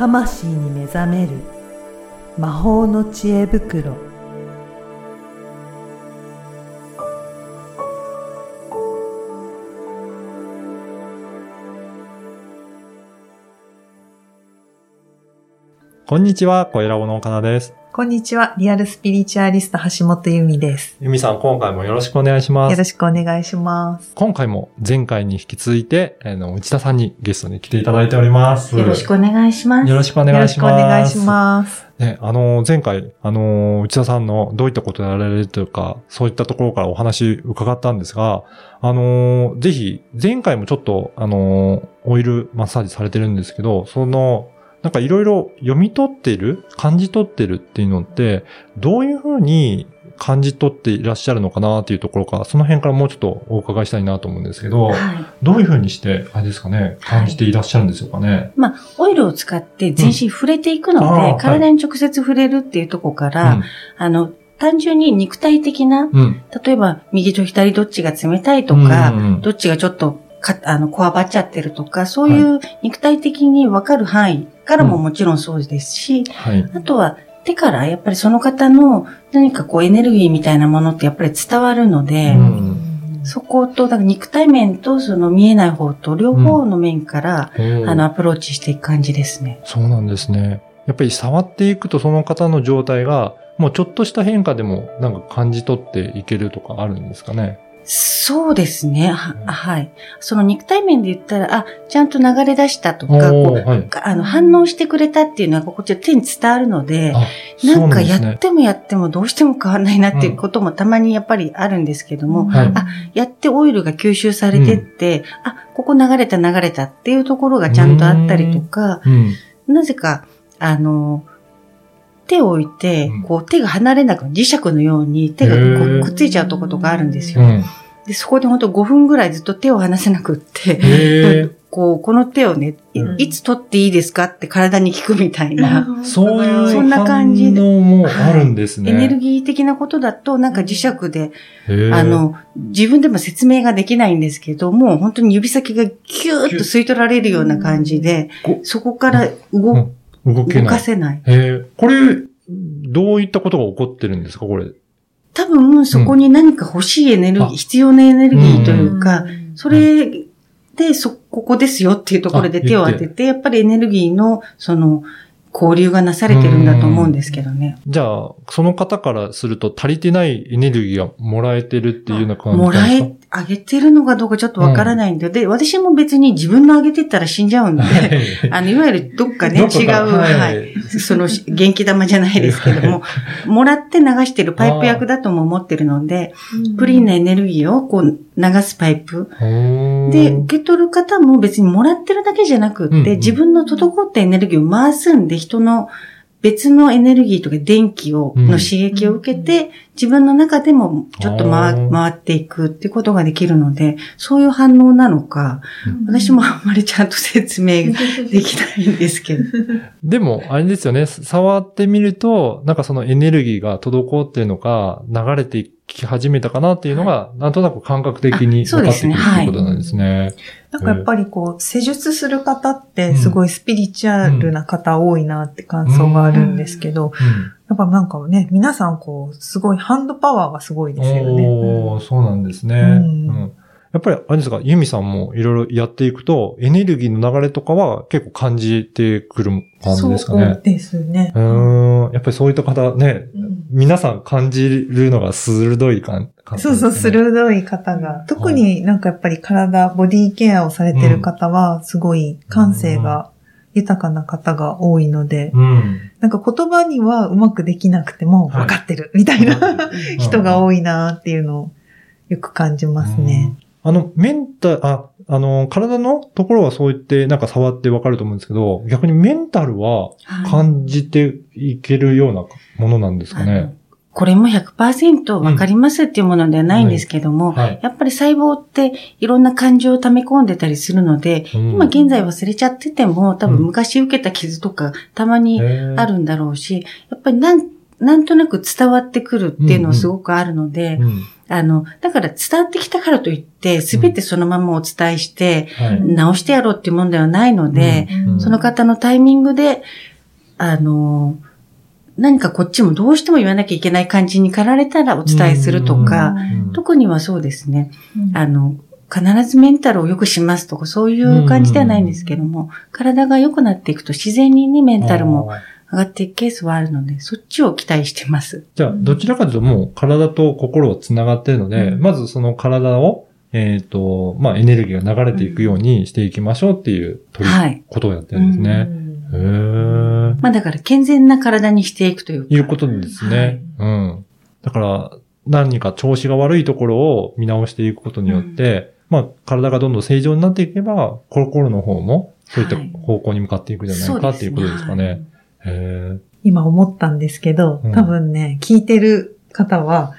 魂に目覚める魔法の知恵袋こんにちは、小平尾の岡田です。こんにちはリアルスピリチュアリスト橋本由美ですゆみさん、今回もよろしくお願いします。よろしくお願いします今回も前回に引き続いて、あの、内田さんにゲストに来ていただいております。よろしくお願いします。よろしくおよろしくお願いします。願いしますね、あの、前回、あの、内田さんのどういったことをやられるというか、そういったところからお話伺ったんですが、あの、ぜひ、前回もちょっと、あの、オイルマッサージされてるんですけど、その、なんかいろいろ読み取ってる感じ取ってるっていうのって、どういうふうに感じ取っていらっしゃるのかなっていうところか、その辺からもうちょっとお伺いしたいなと思うんですけど、はい。どういうふうにして、あれですかね、感じていらっしゃるんでしょうかね。まあ、オイルを使って全身触れていくので、うん体に直接触れるっていうところから、あの、単純に肉体的な、うん。うん。例えば、右と左どっちが冷たいとか、うんうんどっちがちょっとか、あの、こわばっちゃってるとか、そういう肉体的にわかる範囲からももちろんそうですし、はい。あとは、手からやっぱりその方の何かこうエネルギーみたいなものってやっぱり伝わるので、うんそこと、だから肉体面とその見えない方と両方の面から、おーあの、アプローチしていく感じですね。そうなんですね。やっぱり触っていくとその方の状態が、もうちょっとした変化でもなんか感じ取っていけるとかあるんですかね？そうですね。はうんはい。その肉体面で言ったら、あ、ちゃんと流れ出したとか、おこう、ーはい。かあの、反応してくれたっていうのは、こっちは手に伝わるので、あ、なんかやってもやってもどうしても変わんないなっていうこともたまにやっぱりあるんですけども、はいあやってオイルが吸収されてって、あ、ここ流れた流れたっていうところがちゃんとあったりとか、うん。なぜか、あの、手を置いてうん、こう手が離れなく、磁石のように手がくっついちゃうとことがあるんですよ。うん。で、そこで本当5分ぐらいずっと手を離せなくって、こう、この手をね、いうん。いつ取っていいですかって体に聞くみたいな、そういうそんな感じで。反応もあるんですね。エネルギー的なことだと、なんか磁石で、あ、の、自分でも説明ができないんですけども、本当に指先がキューッと吸い取られるような感じでこ、そこから動,、うん動け動ない。かせない。へーこれ、どういったことが起こってるんですかこれ？多分、そこに何か欲しいエネルギー、あ必要なエネルギーというか、うんそれで、そ、ここですよっていうところであ手を当てて、やっぱりエネルギーの、その、交流がなされてるんだと思うんですけどね。じゃあ、その方からすると足りてないエネルギーがもらえてるっていうような感じですか？え、あげてるのかどうかちょっとわからないんで、で、私も別に自分のあげてったら死んじゃうんで、あの、いわゆるどっかね、違う、はい。はい。その、元気玉じゃないですけども、もらって流してるパイプ役だとも思ってるので、クリーンなエネルギーをこう流すパイプ。で、受け取る方も別にもらってるだけじゃなくって、うんうん自分の滞ったエネルギーを回すんで、人の別のエネルギーとか電気を、うん。の刺激を受けて、自分の中でもちょっとあ回ー。回っていくっていうことができるので、そういう反応なのか、私もあんまりちゃんと説明できないんですけど。でも、あれですよね、触ってみると、なんかそのエネルギーが滞ってるのか、流れてき始めたかなっていうのが、なんとなく感覚的に分かってくるっていうことなんですね。なんかやっぱりこう、施術する方ってすごいスピリチュアルな方多いなって感想があるんですけど、やっぱなんかね、皆さんこう、すごいハンドパワーがすごいですよね。おー、そうなんですね。うんうんやっぱり、あれですか、ユミさんもいろいろやっていくと、エネルギーの流れとかは結構感じてくる感じですかねそう。ですねう。ーん。やっぱりそういった方ね、うん皆さん感じるのが鋭い感感じそうそう、鋭い方が。特になんかやっぱり体、ボディケアをされてる方は、すごい感性が豊かな方が多いので、うん。なんか言葉にはうまくできなくてもはい分かってるみたいな人がい多いなっていうのをよく感じますね。あの、メンタル、あ、あの、体のところはそう言ってなんか触ってわかると思うんですけど、逆にメンタルははい感じていけるようなものなんですかあのね。これも100%わかりますっていうものではないんですけども、はい。やっぱり細胞っていろんな感情を溜め込んでたりするので、うん。今現在忘れちゃってても、多分うん。昔受けた傷とかたまにああるんだろうし、やっぱりなん、なんとなく伝わってくるっていうのはすごくあるので、うん。うん。あの、だから伝わってきたからといって、すべてそのままお伝えして、はい。直してやろうっていうもんではないので、うん。その方のタイミングで、あの、何かこっちもどうしても言わなきゃいけない感じに駆られたらお伝えするとか、うん。特にはそうですね。うん。あの、必ずメンタルを良くしますとか、そういう感じではないんですけども、体が良くなっていくと自然にね、メンタルも上がっていくケースはあるので、そっちを期待してます。じゃあ、どちらかというともう体と心は繋がっているので、うん。まずその体を、えっ、と、まあ、エネルギーが流れていくようにしていきましょうっていう取り、はい。ことをやってるんですね。まあだから健全な体にしていくというか。いうことですね。うん。だから、何か調子が悪いところを見直していくことによって、まあ、体がどんどん正常になっていけば、心の方も、そういったはい方向に向かっていくんじゃないかっていうことですかね。へ今思ったんですけどうん、多分ね、聞いてる方は、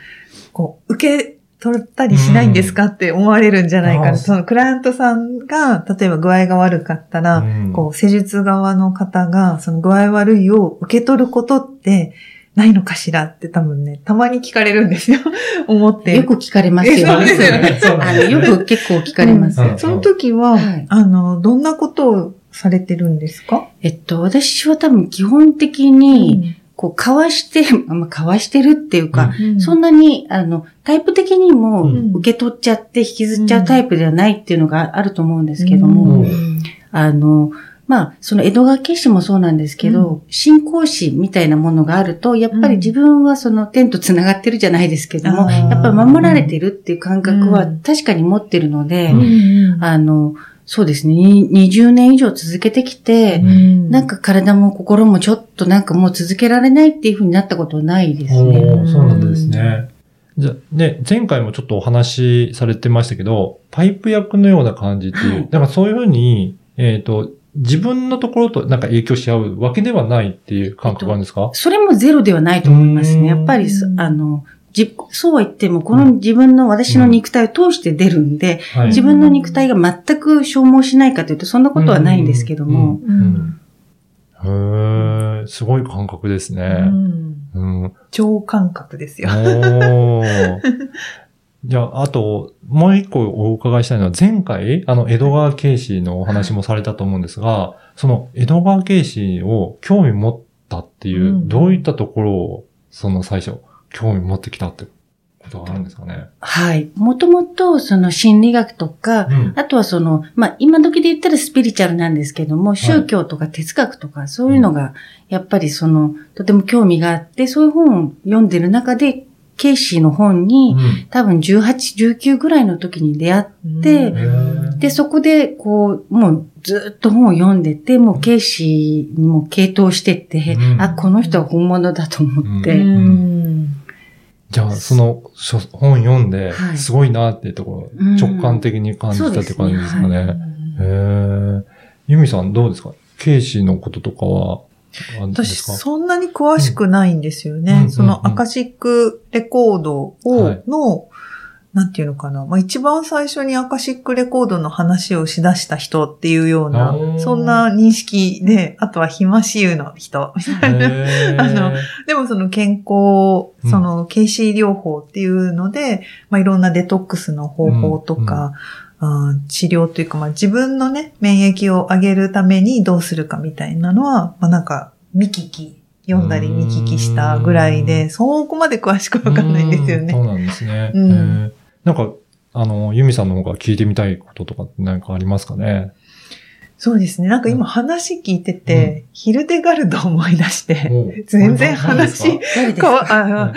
こう、受け取ったりしないんですかって思われるんじゃないかな。あーそのクライアントさんが、例えば具合が悪かったら、うん。こう、施術側の方が、その具合悪いを受け取ることって、ないのかしらって多分ね、たまに聞かれるんですよ。思って。よく聞かれますよえそうですよね。あの、ですねよく結構聞かれます。うん。その時は、はい。あの、どんなことをされてるんですか？えっと、私は多分基本的に、こう、かわして、まあ、かわしてるっていうか、うん。そんなに、あの、タイプ的にもうん。受け取っちゃって引きずっちゃうタイプではないっていうのがあると思うんですけども、うん。あの、まあ、その江戸川慶師もそうなんですけど、信仰師みたいなものがあると、やっぱり自分はその天と繋がってるじゃないですけども、あー。やっぱり守られてるっていう感覚はうん確かに持ってるので、うん。あの、そうですね、に20年以上続けてきて、なんか体も心もちょっとなんかもう続けられないっていう風になったことはないですおね。ーそうなんですね。じゃあ、ね、前回もちょっとお話しされてましたけど、パイプ役のような感じっていう、はいだからそういうふうに、えっ、と、自分のところとなんか影響し合うわけではないっていう感覚があるんですか、それもゼロではないと思いますうんね。やっぱりそ、あの、じそうは言っても、この自分の私の肉体を通して出るんで、はい。自分の肉体が全く消耗しないかというと、そんなことはないんですけども、うんへえ、すごい感覚ですうね。ん。うん。超感覚ですよ。じゃあ、あと、もう一個お伺いしたいのは、前回、あの、江戸川慶氏のお話もされたと思うんですが、その江戸川慶氏を興味持ったっていう、うん。どういったところを、その最初、興味持ってきたってことがあるんですかね。はい。もともと、その心理学とか、うん。あとはその、まあ、今時で言ったらスピリチュアルなんですけども、宗教とか哲学とか、そういうのが、やっぱりその、とても興味があって、そういう本を読んでる中で、ケイシーの本に、多分18、19ぐらいの時に出会っうん。でうんて、そこで、こう、もうずっと本を読んでて、もうケイシーにも傾倒してって、うん。あ、この人は本物だと思って、うんじゃあ、その書本読んでは、い。すごいなっていうところ、うん。直感的に感じたって感じですかね。そうへえ。ユミさんどうですか？慶氏のこととかは、私、そんなに詳しくないんですよね。そのアカシックレコードを、はい。の、なんていうのかな。まあ、一番最初にアカシックレコードの話をしだした人っていうようなそんな認識で、あとはヒマシユの人、みたいな。あのでもその健康、その KC 療法っていうので、まあ、いろんなデトックスの方法とか、あー治療というか、まあ、自分のね、免疫を上げるためにどうするかみたいなのは、まあ、なんか、見聞き、読んだり見聞きしたぐらいで、そこまで詳しくわかんないんですよね。うんそうなんですね。うんなんか、あの、ユミさんの方が聞いてみたいこととかって何かありますかね？そうですね。なんか今話聞いてて、ヒルデガルド思い出して、お全然話変わかあ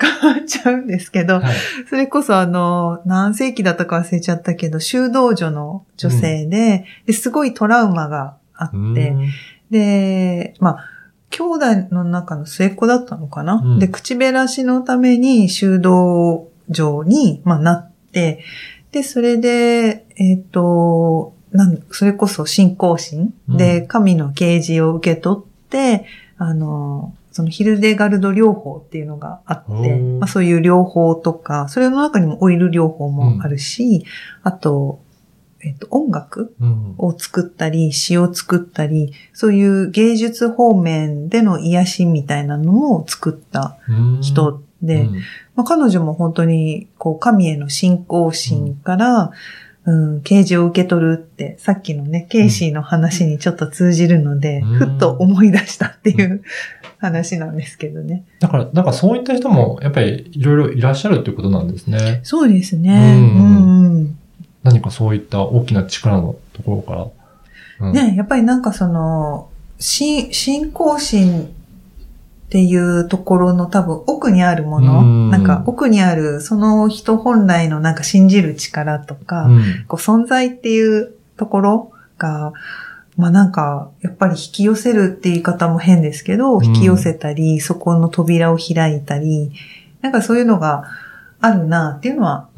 変わっちゃうんですけど、かはい。それこそあの、何世紀だったか忘れちゃったけど、修道女の女性で、ですごいトラウマがあって、うん。で、まあ、兄弟の中の末っ子だったのかな、うん。で、口減らしのために修道場に、まあ、なって、で、それで、えっ、と、なんそれこそ信仰心で、うん。神の啓示を受け取って、あの、そのヒルデガルド療法っていうのがあって、まあ、そういう療法とか、それの中にもオイル療法もあるし、あと、えっと、音楽を作ったり、詩を作ったり、そういう芸術方面での癒しみたいなのも作った人で、まあ、彼女も本当に、こう、神への信仰心から、うん、啓示を受け取るって、さっきのね、ケイシーの話にちょっと通じるので、ふっと思い出したっていう話なんですけどね。だから、なんかそういった人も、やっぱりいろいろいらっしゃるっていうことなんですね。そうですね。うん、うん、何かそういった大きな力のところから。うん、ね、やっぱりなんかその、信仰心っていうところの多分奥にあるもの、ん。なんか奥にあるその人本来のなんか信じる力とか、うん、こう存在っていうところが、まあなんか、やっぱり引き寄せるって言い方も変ですけど、引き寄せたり、そこの扉を開いたり、なんかそういうのがあるなっていうのは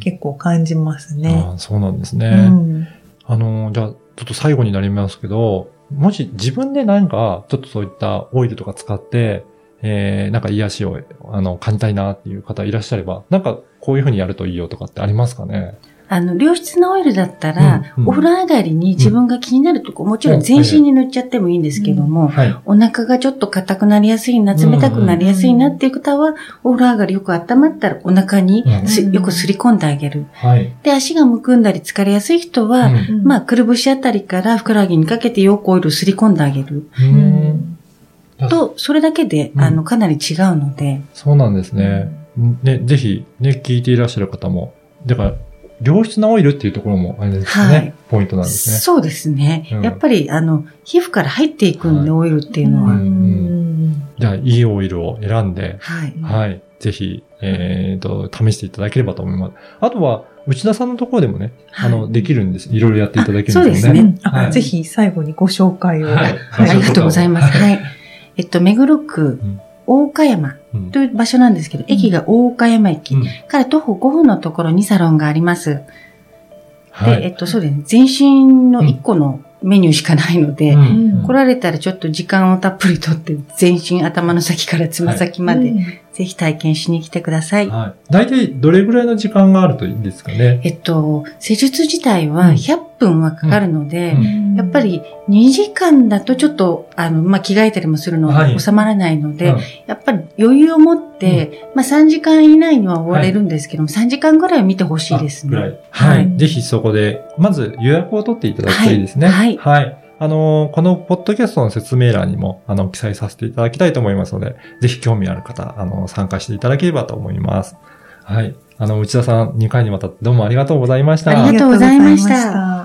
結構感じますね。あそうなんですね。うん、あの、じゃあちょっと最後になりますけど、もし自分でなんか、ちょっとそういったオイルとか使って、えー、なんか癒しを、あの、感じたいなっていう方いらっしゃれば、なんかこういうふうにやるといいよとかってありますかね？あの、良質なオイルだったら、うんうん、お風呂上がりに自分が気になるとこ、もちろん全身に塗っちゃってもいいんですけども、はい、お腹がちょっと硬くなりやすいな、冷たくなりやすいなっていう方は、お風呂上がりよく温まったらお腹によくすり込んであげる。はい、で、足がむくんだり疲れやすい人は、うん、まあ、くるぶしあたりからふくらはぎにかけてよくオイルすり込んであげる。と、それだけで、あの、かなり違うので。そうなんですね。ね、ぜひ、ね、聞いていらっしゃる方も、だから、良質なオイルっていうところもあれですね、はい、ポイントなんですね。そうですね。うん、やっぱり、あの、皮膚から入っていくんで、はい、オイルっていうのは。うん、じゃあ、いいオイルを選んで、はい。はい。ぜひ、えっ、ー、と、試していただければと思います。あとは、内田さんのところでもね、あの、できるんです。いろいろやっていただけるんですよね。そうですね。はい、ぜひ、最後にご紹介を。はい。ありがとうございます。はい。えっと、目黒区、大岡山という場所なんですけど、駅が大岡山駅。から徒歩5分のところにサロンがあります。はい、で、えっと、そうですね。全身の1個のメニューしかないので、うん、来られたらちょっと時間をたっぷりとって、全身頭の先からつま先まで、ぜひ体験しに来てください。はい。大体どれぐらいの時間があるといいんですかね？えっと、施術自体は100分はかかるので、うんやっぱり2時間だとちょっと、あの、まあ、着替えたりもするのが収まらないので、はい、やっぱり余裕を持って、まあ、3時間以内には終われるんですけども、はい、3時間ぐらいは見てほしいですね。はい。ぜひそこで、まず予約を取っていただくといいですね。はい。はいあの、このポッドキャストの説明欄にも、あの、記載させていただきたいと思いますので、ぜひ興味ある方、あの、参加していただければと思います。はい。あの、内田さん、2回にわたってどうもありがとうございました。ありがとうございました。